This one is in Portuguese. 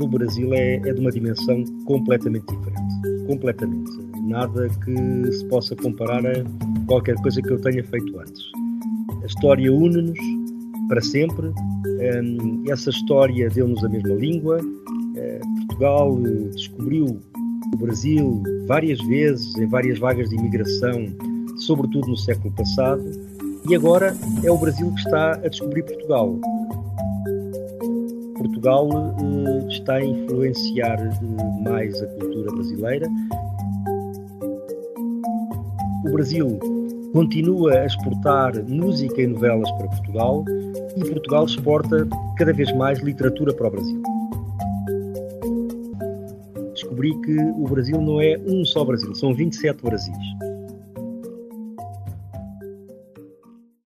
o Brasil é, é de uma dimensão completamente diferente. Completamente. Nada que se possa comparar a qualquer coisa que eu tenha feito antes. A história une-nos para sempre. Um, essa história deu-nos a mesma língua. Uh, Portugal uh, descobriu o Brasil várias vezes, em várias vagas de imigração, sobretudo no século passado, e agora é o Brasil que está a descobrir Portugal. Portugal uh, está a influenciar mais a cultura brasileira. O Brasil continua a exportar música e novelas para Portugal e Portugal exporta cada vez mais literatura para o Brasil. Descobri que o Brasil não é um só Brasil, são 27 Brasis.